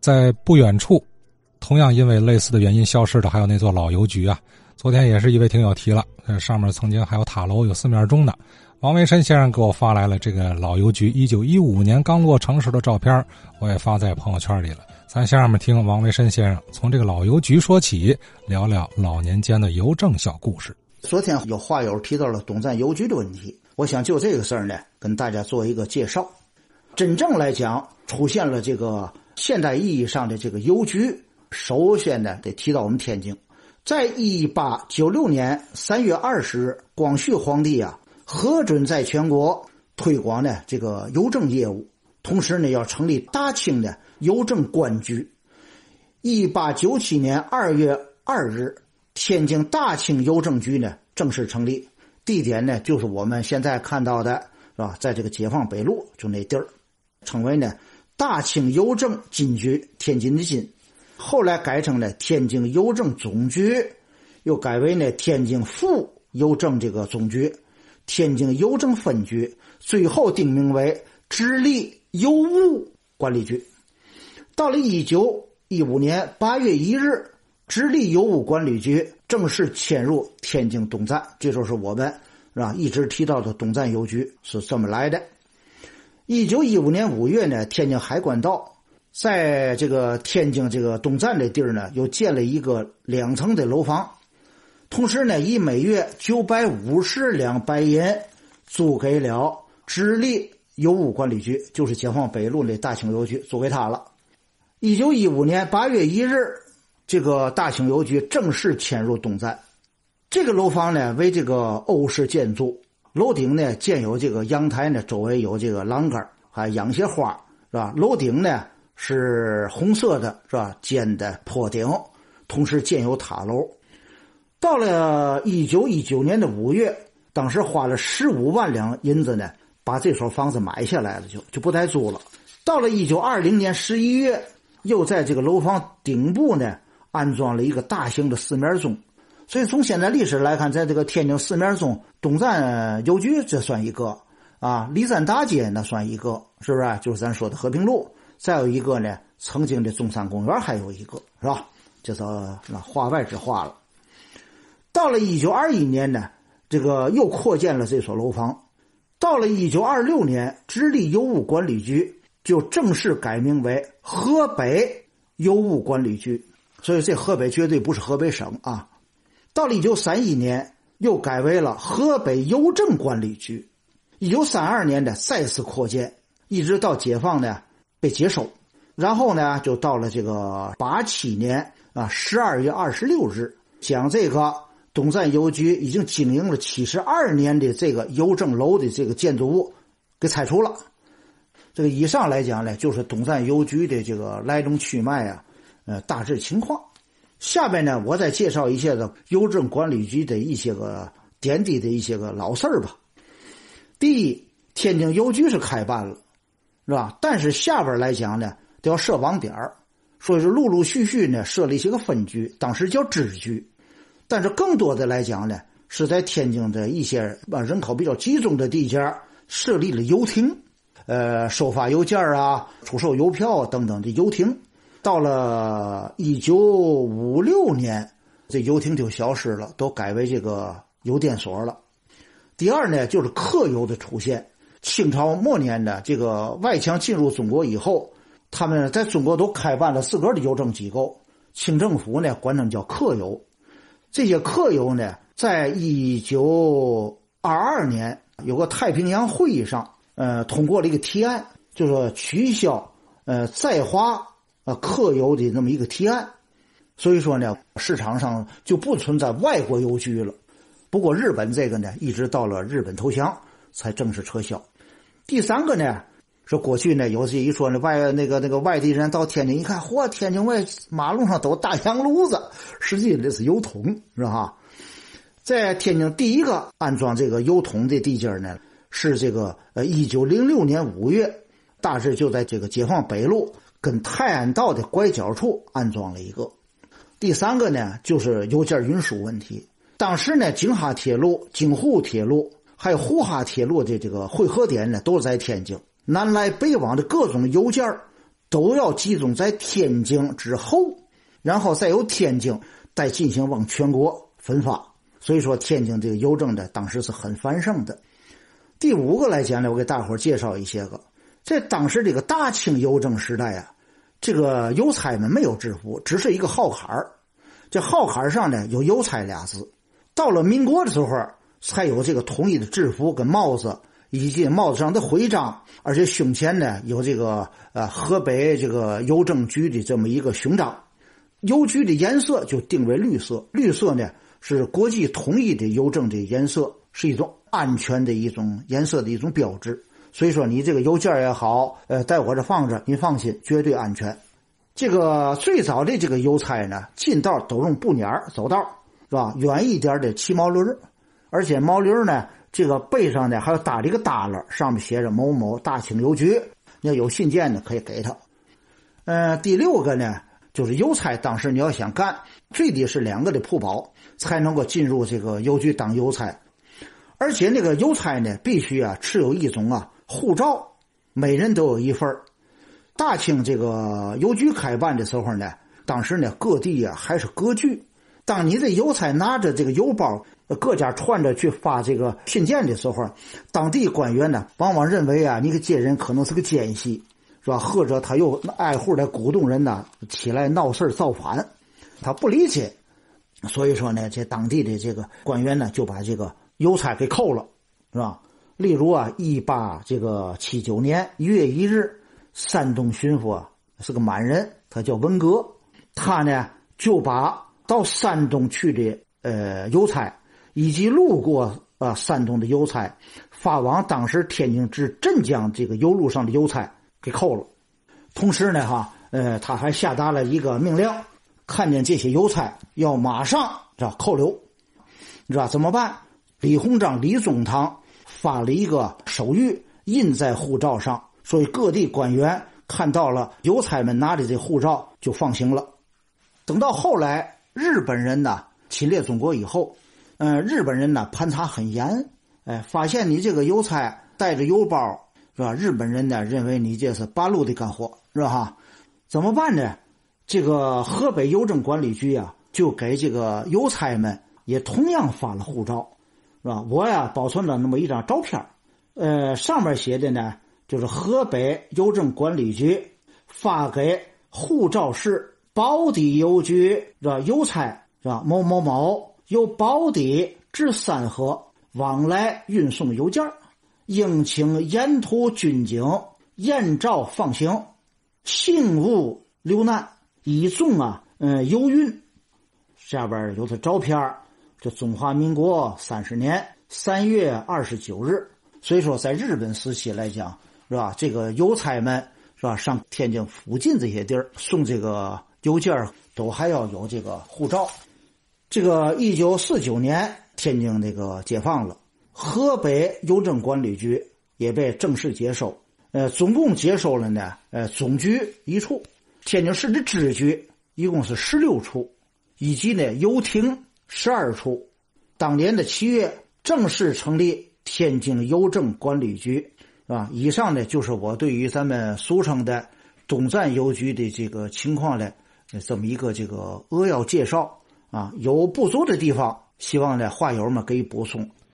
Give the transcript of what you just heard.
在不远处，同样因为类似的原因消失的还有那座老邮局啊。昨天也是一位听友提了，上面曾经还有塔楼，有四面钟呢。王维申先生给我发来了这个老邮局一九一五年刚落成时的照片，我也发在朋友圈里了。咱下面听王维申先生从这个老邮局说起，聊聊老年间的邮政小故事。昨天有话友提到了东站邮局的问题，我想就这个事儿呢，跟大家做一个介绍。真正来讲，出现了这个现代意义上的这个邮局，首先呢得提到我们天津。在一八九六年三月二十日，光绪皇帝啊核准在全国推广呢这个邮政业务，同时呢要成立大清的邮政官局。一八九七年二月二日，天津大清邮政局呢正式成立，地点呢就是我们现在看到的是吧？在这个解放北路就那地儿，称为呢大清邮政金局，天津的津。后来改成了天津邮政总局，又改为呢天津副邮政这个总局，天津邮政分局，最后定名为直隶邮务管理局。到了一九一五年八月一日，直隶邮务管理局正式迁入天津东站，这就是我们是吧一直提到的东站邮局是这么来的。一九一五年五月呢，天津海关道。在这个天津这个东站的地儿呢，又建了一个两层的楼房，同时呢，以每月九百五十两白银租给了直隶邮务管理局，就是解放北路的大清邮局，租给他了。一九一五年八月一日，这个大清邮局正式迁入东站。这个楼房呢为这个欧式建筑，楼顶呢建有这个阳台呢，周围有这个栏杆，还养些花，是吧？楼顶呢。是红色的，是吧？尖的坡顶，同时建有塔楼。到了一九一九年的五月，当时花了十五万两银子呢，把这所房子买下来了，就就不再租了。到了一九二零年十一月，又在这个楼房顶部呢安装了一个大型的四面钟。所以从现在历史来看，在这个天津四面中，东站邮局这算一个啊，李三大街那算一个，是不是？就是咱说的和平路。再有一个呢，曾经的中山公园还有一个，是吧？就是那话外之话了。到了一九二一年呢，这个又扩建了这所楼房。到了一九二六年，直隶邮务管理局就正式改名为河北邮务管理局。所以这河北绝对不是河北省啊。到了一九三一年，又改为了河北邮政管理局。一九三二年的再次扩建，一直到解放呢。被接收，然后呢，就到了这个八七年啊十二月二十六日，将这个东站邮局已经经营了七十二年的这个邮政楼的这个建筑物给拆除了。这个以上来讲呢，就是东站邮局的这个来龙去脉啊，呃，大致情况。下边呢，我再介绍一些个邮政管理局的一些个点滴的一些个老事儿吧。第一，天津邮局是开办了。是吧？但是下边来讲呢，都要设网点儿，所以说陆陆续续呢设立一些个分局，当时叫支局。但是更多的来讲呢，是在天津的一些啊人口比较集中的地界设立了邮亭，呃，收发邮件啊、出售邮票等等的邮亭。到了一九五六年，这邮亭就消失了，都改为这个邮电所了。第二呢，就是客邮的出现。清朝末年的这个外强进入中国以后，他们在中国都开办了自个儿的邮政机构。清政府呢管他们叫客邮。这些客邮呢，在一九二二年有个太平洋会议上，呃，通过了一个提案，就说取消呃在华啊客邮的那么一个提案。所以说呢，市场上就不存在外国邮局了。不过日本这个呢，一直到了日本投降才正式撤销。第三个呢，说过去呢，有些一说呢，外那个那个外地人到天津一看，嚯，天津外马路上都大洋炉子，实际那是油桶，是吧？在天津第一个安装这个油桶的地界呢，是这个呃，一九零六年五月，大致就在这个解放北路跟泰安道的拐角处安装了一个。第三个呢，就是邮件运输问题。当时呢，京哈铁路、京沪铁路。还有沪哈铁路的这个汇合点呢，都是在天津。南来北往的各种邮件都要集中在天津之后，然后再由天津再进行往全国分发。所以说，天津这个邮政呢，当时是很繁盛的。第五个来讲呢，我给大伙介绍一些个，在当时这个大清邮政时代啊，这个邮差们没有制服，只是一个号坎儿。这号坎上呢有“邮差”俩字。到了民国的时候，才有这个统一的制服跟帽子，以及帽子上的徽章，而且胸前呢有这个呃河北这个邮政局的这么一个胸章。邮局的颜色就定为绿色，绿色呢是国际统一的邮政的颜色，是一种安全的一种颜色的一种标志。所以说，你这个邮件也好，呃，在我这放着，你放心，绝对安全。这个最早的这个邮差呢，进道都用布辇走道，是吧？远一点的骑毛驴而且毛驴呢，这个背上呢还要搭一个耷拉，上面写着某某大清邮局。你要有信件呢可以给他。呃，第六个呢，就是邮差当时你要想干，最低是两个的铺保才能够进入这个邮局当邮差，而且那个邮差呢，必须啊持有一种啊护照，每人都有一份大清这个邮局开办的时候呢，当时呢各地啊还是割据。当你的邮差拿着这个邮包，各家串着去发这个信件的时候，当地官员呢往往认为啊，你个接人可能是个奸细，是吧？或者他又挨户的鼓动人呢起来闹事造反，他不理解，所以说呢，这当地的这个官员呢就把这个邮差给扣了，是吧？例如啊，一八这个七九年一月一日。山东巡抚啊是个满人，他叫文革，他呢就把到山东去的呃邮差，以及路过啊山东的邮差，发往当时天津至镇江这个邮路上的邮差给扣了。同时呢，哈，呃，他还下达了一个命令，看见这些邮差要马上是吧扣留，你知道怎么办？李鸿章、李宗棠发了一个手谕，印在护照上。所以各地官员看到了邮差们拿着这护照就放行了。等到后来日本人呢侵略中国以后，嗯，日本人呢盘查很严，哎，发现你这个邮差带着邮包是吧？日本人呢认为你这是八路的干活是吧？怎么办呢？这个河北邮政管理局啊，就给这个邮差们也同样发了护照，是吧？我呀保存了那么一张照片，呃，上面写的呢。就是河北邮政管理局发给护照市宝坻邮局的邮差是吧？某某某由宝坻至三河往来运送邮件，应请沿途军警验照放行，幸勿留难，以纵啊嗯邮运。下边有他照片这中华民国三十年三月二十九日，所以说在日本时期来讲。是吧？这个邮差们是吧？上天津附近这些地儿送这个邮件都还要有这个护照。这个一九四九年，天津那个解放了，河北邮政管理局也被正式接收。呃，总共接收了呢，呃，总局一处，天津市的支局一共是十六处，以及呢邮亭十二处。当年的七月，正式成立天津邮政管理局。是吧？以上呢就是我对于咱们俗称的东站邮局的这个情况的这么一个这个扼要介绍啊，有不足的地方，希望呢话友们给予补充。